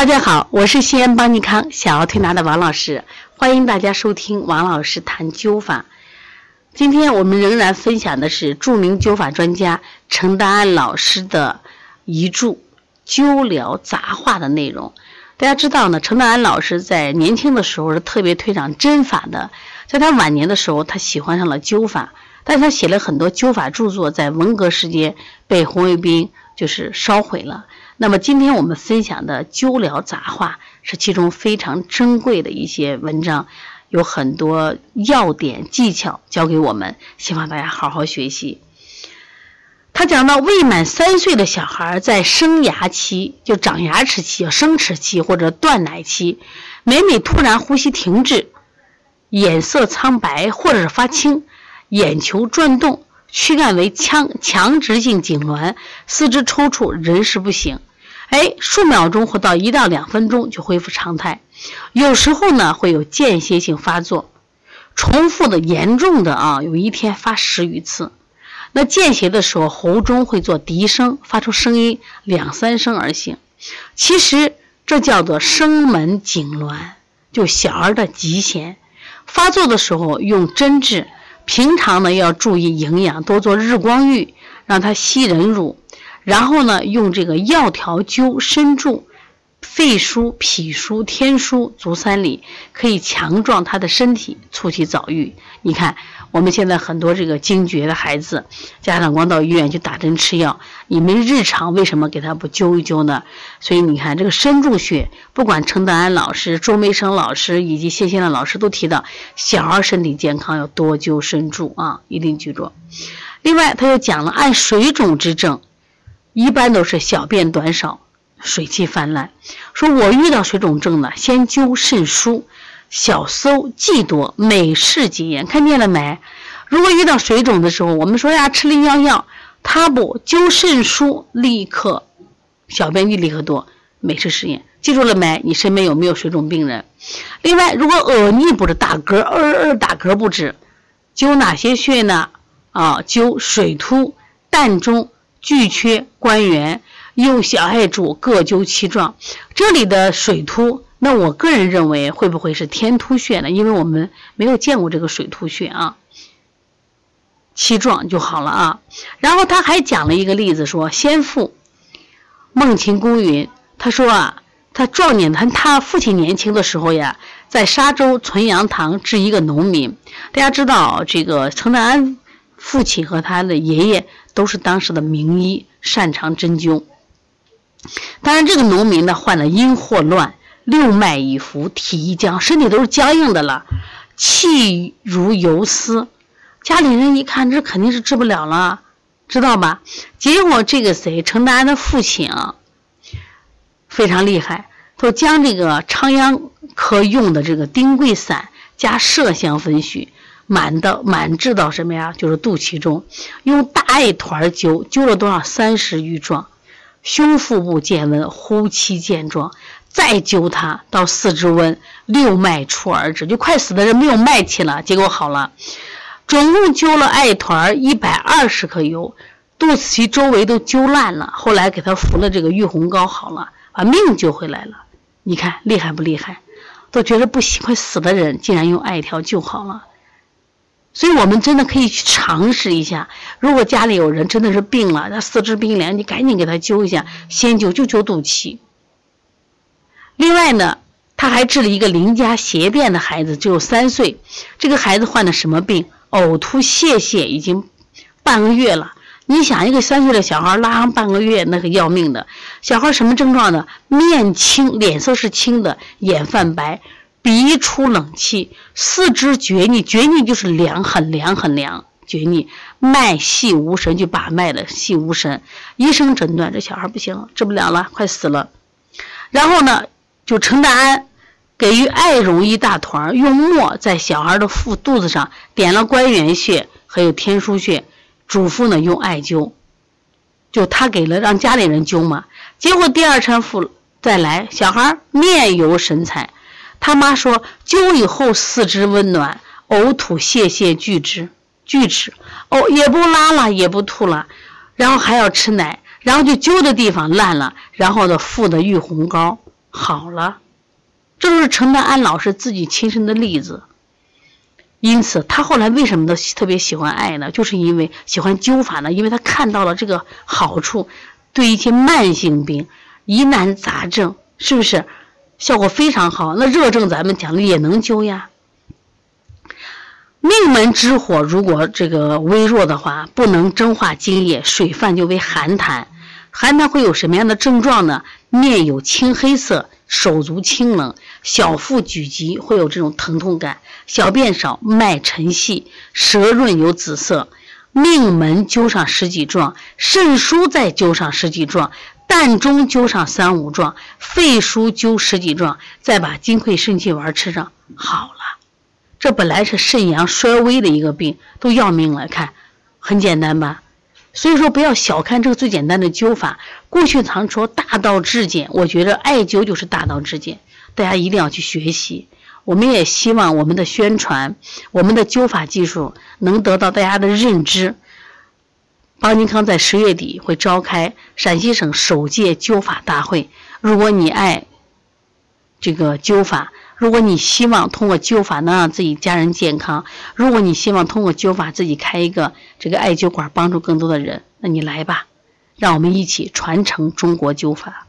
大家好，我是西安邦尼康小儿推拿的王老师，欢迎大家收听王老师谈灸法。今天我们仍然分享的是著名灸法专家陈丹安老师的遗著《灸疗杂话》的内容。大家知道呢，陈丹安老师在年轻的时候是特别推崇针法的，在他晚年的时候，他喜欢上了灸法，但是他写了很多灸法著作，在文革时间被红卫兵就是烧毁了。那么今天我们分享的灸疗杂话是其中非常珍贵的一些文章，有很多要点技巧教给我们，希望大家好好学习。他讲到未满三岁的小孩在生牙期，就长牙齿期、生齿期或者断奶期，每每突然呼吸停滞，眼色苍白或者是发青，眼球转动，躯干为强强直性痉挛，四肢抽搐，人事不省。哎，数秒钟或到一到两分钟就恢复常态，有时候呢会有间歇性发作，重复的严重的啊，有一天发十余次。那间歇的时候，喉中会做笛声，发出声音两三声而醒。其实这叫做声门痉挛，就小儿的急弦。发作的时候用针治，平常呢要注意营养，多做日光浴，让他吸人乳。然后呢，用这个药调灸身注，肺腧、脾腧、天枢、足三里，可以强壮他的身体，促其早愈。你看，我们现在很多这个惊厥的孩子，家长光到医院去打针吃药，你们日常为什么给他不灸一灸呢？所以你看，这个身柱穴，不管陈德安老师、周梅生老师以及谢先亮老师都提到，小儿身体健康要多灸身柱啊，一定记住。另外，他又讲了按水肿之症。一般都是小便短少，水气泛滥。说我遇到水肿症了，先灸肾腧，小搜既多，每事即验，看见了没？如果遇到水肿的时候，我们说呀，吃利尿药，他不灸肾腧，立刻小便就立刻多，每次实验，记住了没？你身边有没有水肿病人？另外，如果呃逆不止，打嗝，呃呃打嗝不止，灸哪些穴呢？啊，灸水突、膻中。巨缺关元，用小爱柱各究其状。这里的水突，那我个人认为会不会是天突穴呢？因为我们没有见过这个水突穴啊。七壮就好了啊。然后他还讲了一个例子，说先父孟秦公云，他说啊，他壮年他他父亲年轻的时候呀，在沙州存阳堂治一个农民。大家知道这个陈德安父亲和他的爷爷。都是当时的名医，擅长针灸。当然，这个农民呢患了阴霍乱，六脉已浮，体已僵，身体都是僵硬的了，气如游丝。家里人一看，这肯定是治不了了，知道吧？结果这个谁，陈达安的父亲啊，非常厉害，都将这个昌阳科用的这个丁桂散加麝香分许。满到满治到什么呀？就是肚脐中，用大艾团灸，灸了多少？三十余壮，胸腹部见温，呼气见壮，再灸它到四肢温，六脉出而止，就快死的人没有脉气了，结果好了。总共灸了艾团一百二十克油，肚脐脐周围都灸烂了，后来给他服了这个玉红膏，好了，把命救回来了。你看厉害不厉害？都觉得不行，快死的人，竟然用艾条救好了。所以我们真的可以去尝试一下。如果家里有人真的是病了，他四肢冰凉，你赶紧给他灸一下，先灸就灸肚脐。另外呢，他还治了一个邻家邪便的孩子，只有三岁。这个孩子患的什么病？呕吐泄泻，已经半个月了。你想，一个三岁的小孩拉上半个月，那个要命的。小孩什么症状呢？面青，脸色是青的，眼泛白。鼻出冷气，四肢厥逆，厥逆就是凉，很凉很凉，厥逆，脉细无神，就把脉的细无神。医生诊断这小孩不行，治不了了，快死了。然后呢，就陈大安给予艾绒一大团，用墨在小孩的腹肚子上点了关元穴，还有天枢穴，嘱咐呢用艾灸。就他给了让家里人灸嘛，结果第二天复再来，小孩面有神采。他妈说灸以后四肢温暖，呕吐泄泻拒之拒之，哦也不拉了也不吐了，然后还要吃奶，然后就灸的地方烂了，然后呢敷的玉红膏，好了。这都是陈德安老师自己亲身的例子。因此，他后来为什么都特别喜欢艾呢？就是因为喜欢灸法呢，因为他看到了这个好处，对一些慢性病、疑难杂症，是不是效果非常好？那热症咱们讲的也能灸呀。命门之火如果这个微弱的话，不能蒸化精液，水泛就为寒痰。寒痰会有什么样的症状呢？面有青黑色，手足清冷，小腹举急，会有这种疼痛感。小便少，脉沉细，舌润有紫色。命门灸上十几壮，肾腧再灸上十几壮，膻中灸上三五壮，肺腧灸十几壮，再把金匮肾气丸吃上，好了。这本来是肾阳衰微的一个病，都要命了。看，很简单吧？所以说，不要小看这个最简单的灸法。过去常说大道至简，我觉得艾灸就是大道至简，大家一定要去学习。我们也希望我们的宣传，我们的灸法技术能得到大家的认知。邦尼康在十月底会召开陕西省首届灸法大会。如果你爱这个灸法，如果你希望通过灸法能让自己家人健康，如果你希望通过灸法自己开一个这个艾灸馆帮助更多的人，那你来吧，让我们一起传承中国灸法。